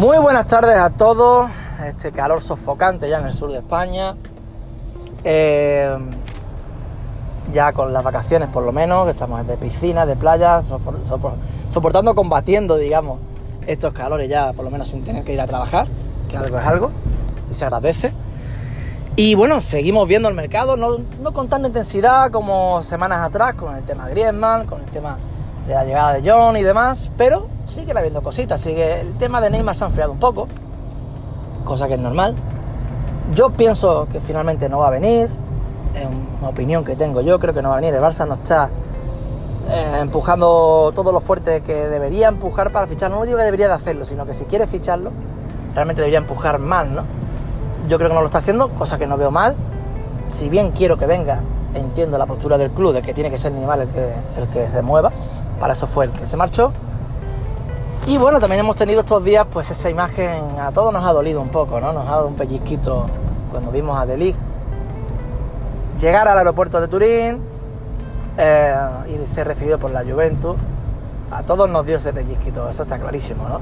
Muy buenas tardes a todos. Este calor sofocante ya en el sur de España. Eh, ya con las vacaciones por lo menos, que estamos de piscina, de playa, soportando, combatiendo, digamos, estos calores ya por lo menos sin tener que ir a trabajar, que algo es algo, y se agradece. Y bueno, seguimos viendo el mercado, no, no con tanta intensidad como semanas atrás, con el tema Griezmann, con el tema de la llegada de John y demás, pero sigue habiendo cositas, sigue el tema de Neymar se ha enfriado un poco, cosa que es normal. Yo pienso que finalmente no va a venir, es una opinión que tengo yo, creo que no va a venir, el Barça no está eh, empujando todo lo fuerte que debería empujar para fichar, no digo que debería de hacerlo, sino que si quiere ficharlo, realmente debería empujar más, ¿no? Yo creo que no lo está haciendo, cosa que no veo mal, si bien quiero que venga, entiendo la postura del club de que tiene que ser Neymar el que, el que se mueva, para eso fue el que se marchó. Y bueno, también hemos tenido estos días, pues esa imagen a todos nos ha dolido un poco, ¿no? Nos ha dado un pellizquito cuando vimos a Delig llegar al aeropuerto de Turín eh, y ser recibido por la Juventus. A todos nos dio ese pellizquito, eso está clarísimo, ¿no?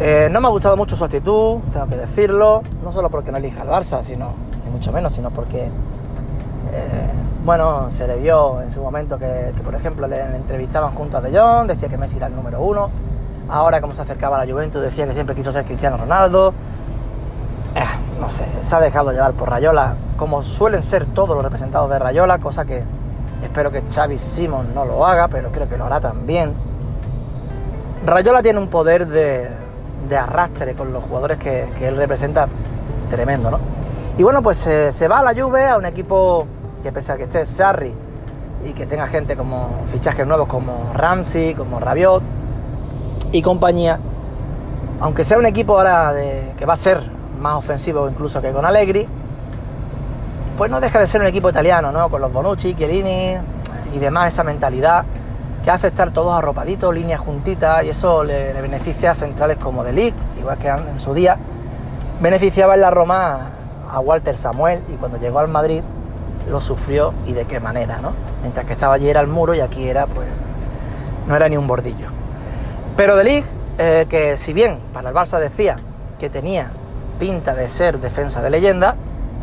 Eh, no me ha gustado mucho su actitud, tengo que decirlo, no solo porque no elija al Barça, sino, ni mucho menos, sino porque eh, bueno, se le vio en su momento que, por ejemplo, le, entrevistaban junto a De Jong, decía que Messi era el número uno. Ahora, como se acercaba a la Juventus, decía que siempre quiso ser Cristiano Ronaldo. Eh, no sé, se ha dejado llevar por Rayola, como suelen ser todos los representados de Rayola, cosa que espero que Xavi Simon no lo haga, pero creo que lo hará también. Rayola tiene un poder de, arrastre con los jugadores que, él representa tremendo, ¿no? Y bueno, pues eh, se va a la Juve, a un equipo que pese a que esté Sarri y que tenga gente como fichajes nuevos como Ramsey, como Rabiot y compañía, aunque sea un equipo ahora que va a ser más ofensivo incluso que con Allegri, pues no deja de ser un equipo italiano, ¿no? Con los Bonucci, Chiellini y demás, esa mentalidad que hace estar todos arropaditos, líneas juntitas, y eso le, beneficia a centrales como De igual que en su día beneficiaba en la Roma a Walter Samuel, y cuando llegó al Madrid lo sufrió y de qué manera, ¿no? Mientras que estaba allí era el muro y aquí era, pues, no era ni un bordillo. Pero De Ligt, eh, que si bien para el Barça decía que tenía pinta de ser defensa de leyenda,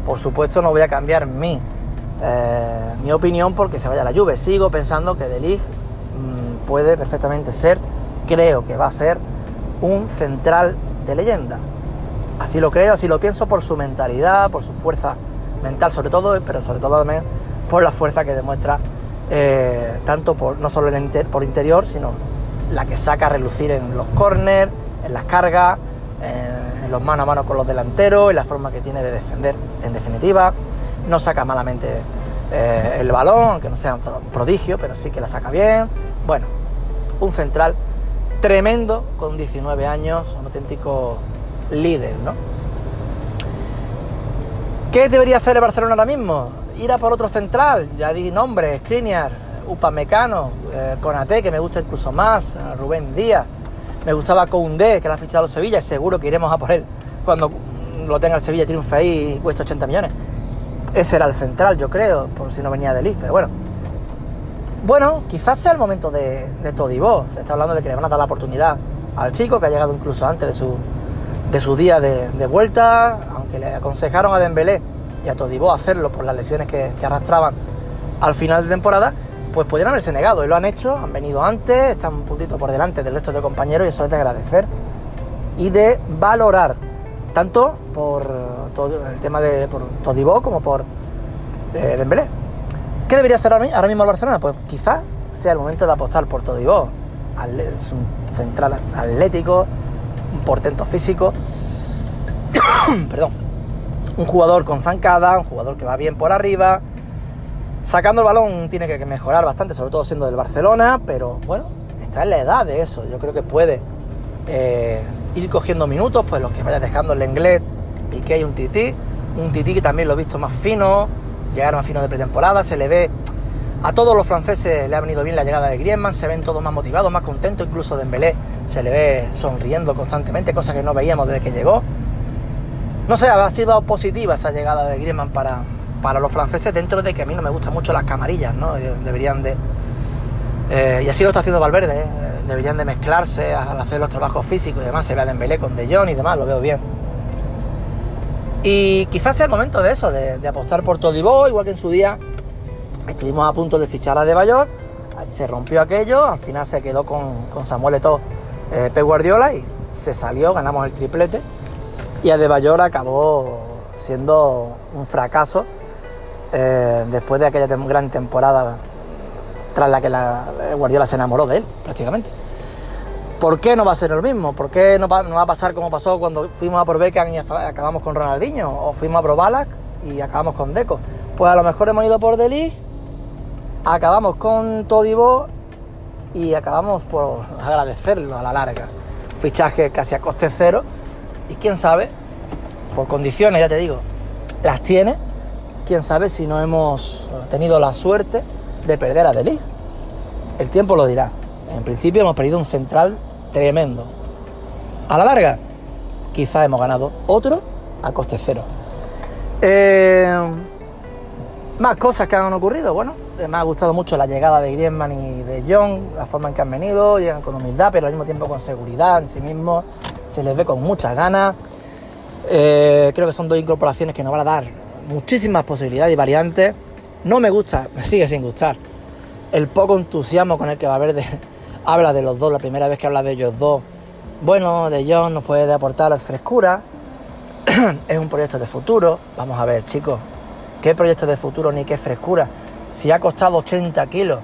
por supuesto no voy a cambiar mi, eh, mi opinión porque se vaya la lluvia. Sigo pensando que De Ligt mm, puede perfectamente ser, creo que va a ser, un central de leyenda. Así lo creo, así lo pienso por su mentalidad, por su fuerza mental sobre todo, pero sobre todo también por la fuerza que demuestra eh, tanto por no solo el por interior, sino la que saca a relucir en los corners, en las cargas, en los mano a mano con los delanteros, en la forma que tiene de defender, en definitiva. No saca malamente eh, el balón, aunque no sea un prodigio, pero sí que la saca bien. Bueno, un central tremendo con 19 años, un auténtico líder, ¿no? ¿Qué debería hacer el Barcelona ahora mismo? Ir a por otro central, ya di nombre, Skriniar, Upamecano, eh, Conate, que me gusta incluso más, Rubén Díaz, me gustaba Koundé, que lo ha fichado Sevilla, y seguro que iremos a por él cuando lo tenga el Sevilla, triunfe ahí y cuesta 80 millones. Ese era el central, yo creo, por si no venía de Liz, pero bueno. Bueno, quizás sea el momento de, de Todibó. Se está hablando de que le van a dar la oportunidad al chico, que ha llegado incluso antes de su, de su día de, vuelta, le aconsejaron a Dembélé y a Todibó hacerlo por las lesiones que, arrastraban al final de temporada, pues pudieron haberse negado y lo han hecho, han venido antes, están un puntito por delante del resto de compañeros y eso es de agradecer y de valorar, tanto por todo el tema de por Todibó como por eh, Dembélé. ¿Qué debería hacer ahora mismo el Barcelona? Pues quizás sea el momento de apostar por Todibó. Es un central atlético, un portento físico. Un jugador con zancada, un jugador que va bien por arriba. Sacando el balón tiene que mejorar bastante, sobre todo siendo del Barcelona, pero bueno, está en la edad de eso. Yo creo que puede eh, ir cogiendo minutos, pues los que vaya dejando el inglés, Piqué y un Tití. Un Tití que también lo he visto más fino, llegar más fino de pretemporada, se le ve a todos los franceses le ha venido bien la llegada de Griezmann, se ven todos más motivados, más contentos, incluso Dembélé se le ve sonriendo constantemente, cosa que no veíamos desde que llegó. No sé, ha sido positiva esa llegada de Griezmann para, para los franceses dentro de que a mí no me gustan mucho las camarillas, ¿no? Eh, deberían de... Eh, y así lo está haciendo Valverde, ¿eh? deberían de mezclarse al hacer los trabajos físicos y demás. Se ve a Dembélé con De Jong y demás, lo veo bien. Y quizás sea el momento de eso, de, apostar por Todibo, igual que en su día estuvimos a punto de fichar a De Bayor, se rompió aquello, al final se quedó con, Samuel Eto'o, eh, Pep Guardiola y se salió, ganamos el triplete y a De Bayor acabó siendo un fracaso eh, después de aquella gran temporada tras la que la Guardiola se enamoró de él, prácticamente. ¿Por qué no va a ser lo mismo? ¿Por qué no va, a pasar como pasó cuando fuimos a por Beckham y acabamos con Ronaldinho? ¿O fuimos a por Balak y acabamos con Deco? Pues a lo mejor hemos ido por Deli, acabamos con Todibo y acabamos por agradecerlo a la larga. Fichaje casi a coste cero y quién sabe, por condiciones, ya te digo, las tiene, quién sabe si no hemos tenido la suerte de perder a Deli. El tiempo lo dirá. En principio hemos perdido un central tremendo. A la larga, quizá hemos ganado otro a coste cero. Eh, más cosas que han ocurrido. Bueno, me ha gustado mucho la llegada de Griezmann y de John, la forma en que han venido, llegan con humildad, pero al mismo tiempo con seguridad en sí mismos. Se les ve con muchas ganas. Eh, creo que son dos incorporaciones que nos van a dar muchísimas posibilidades y variantes. No me gusta, me sigue sin gustar el poco entusiasmo con el que va a haber de, habla de los dos, la primera vez que habla de ellos dos. Bueno, de John nos puede aportar frescura, es un proyecto de futuro. Vamos a ver, chicos, ¿qué proyecto de futuro ni qué frescura? Si ha costado 80 kilos,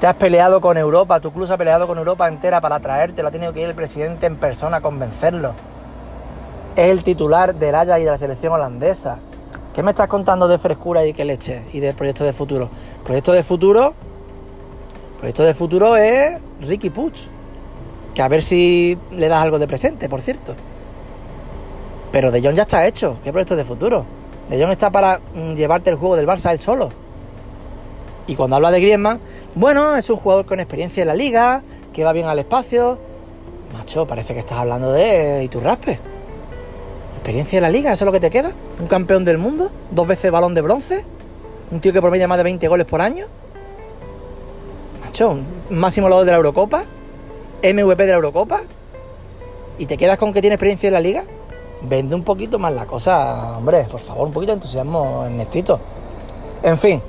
te has peleado con Europa, tu club se ha peleado con Europa entera para traerte, lo ha tenido que ir el presidente en persona a convencerlo. Es el titular del Haya y de la selección holandesa. ¿Qué me estás contando de frescura y qué leche y de proyecto de futuro? Proyecto de futuro proyecto de futuro es Ricky Puch. Que a ver si le das algo de presente, por cierto. Pero De Jong ya está hecho. ¿Qué proyecto de futuro? De Jong está para mm, llevarte el juego del Barça él solo. Y cuando habla de Griezmann, bueno, es un jugador con experiencia en la liga, que va bien al espacio. Macho, parece que estás hablando de Iturraspe. ¿Experiencia en la liga? ¿Eso es lo que te queda? ¿Un campeón del mundo? ¿Dos veces balón de bronce? ¿Un tío que promedia más de 20 goles por año? máximo lado de la Eurocopa, MVP de la Eurocopa, y te quedas con que tiene experiencia en la liga, vende un poquito más la cosa, hombre, por favor, un poquito de entusiasmo, Ernestito. En fin,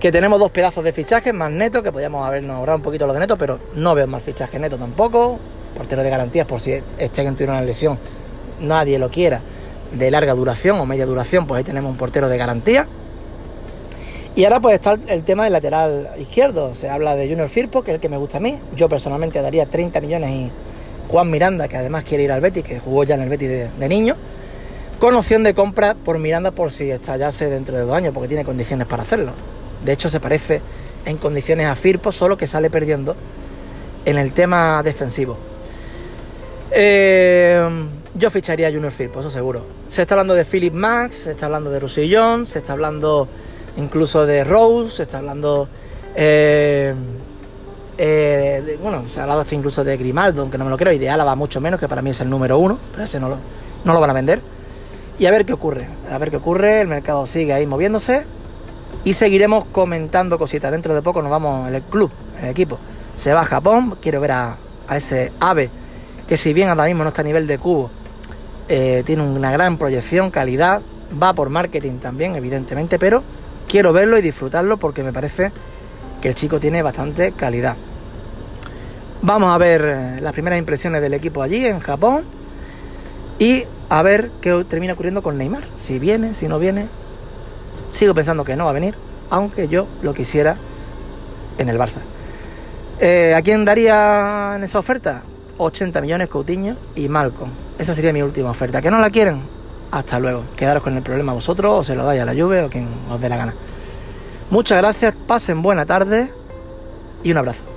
que tenemos dos pedazos de fichajes más netos, que podríamos habernos ahorrado un poquito lo de neto, pero no veo más fichaje neto tampoco. Portero de garantías, por si este que tiene una lesión, nadie lo quiera, de larga duración o media duración, pues ahí tenemos un portero de garantía. Y ahora pues está el tema del lateral izquierdo. Se habla de Junior Firpo, que es el que me gusta a mí. Yo personalmente daría 30 millones y Juan Miranda, que además quiere ir al Betis, que jugó ya en el Betis de, niño, con opción de compra por Miranda por si estallase dentro de dos años, porque tiene condiciones para hacerlo. De hecho, se parece en condiciones a Firpo, solo que sale perdiendo en el tema defensivo. Eh, yo ficharía a Junior Firpo, eso seguro. Se está hablando de Philip Max, se está hablando de Roussillon, se está hablando incluso de Rose, se está hablando. Eh, eh, bueno, se ha hablado hasta incluso de Grimaldo, aunque no me lo creo, y de Álava mucho menos, que para mí es el número uno, pero ese no lo, no lo van a vender. Y a ver qué ocurre, a ver qué ocurre, el mercado sigue ahí moviéndose y seguiremos comentando cositas. Dentro de poco nos vamos el club, el equipo. Se va a Japón, quiero ver a, ese ave que si bien ahora mismo no está a nivel de cubo, eh, tiene una gran proyección, calidad, va por marketing también, evidentemente, pero quiero verlo y disfrutarlo porque me parece que el chico tiene bastante calidad. Vamos a ver eh, las primeras impresiones del equipo allí en Japón y a ver qué termina ocurriendo con Neymar. Si viene, si no viene. Sigo pensando que no va a venir, aunque yo lo quisiera en el Barça. Eh, ¿A quién daría en esa oferta? 80 millones Coutinho y Malcolm. Esa sería mi última oferta. ¿Que no la quieren? Hasta luego. Quedaros con el problema vosotros o se lo dais a la lluvia o quien os dé la gana. Muchas gracias, pasen buena tarde y un abrazo.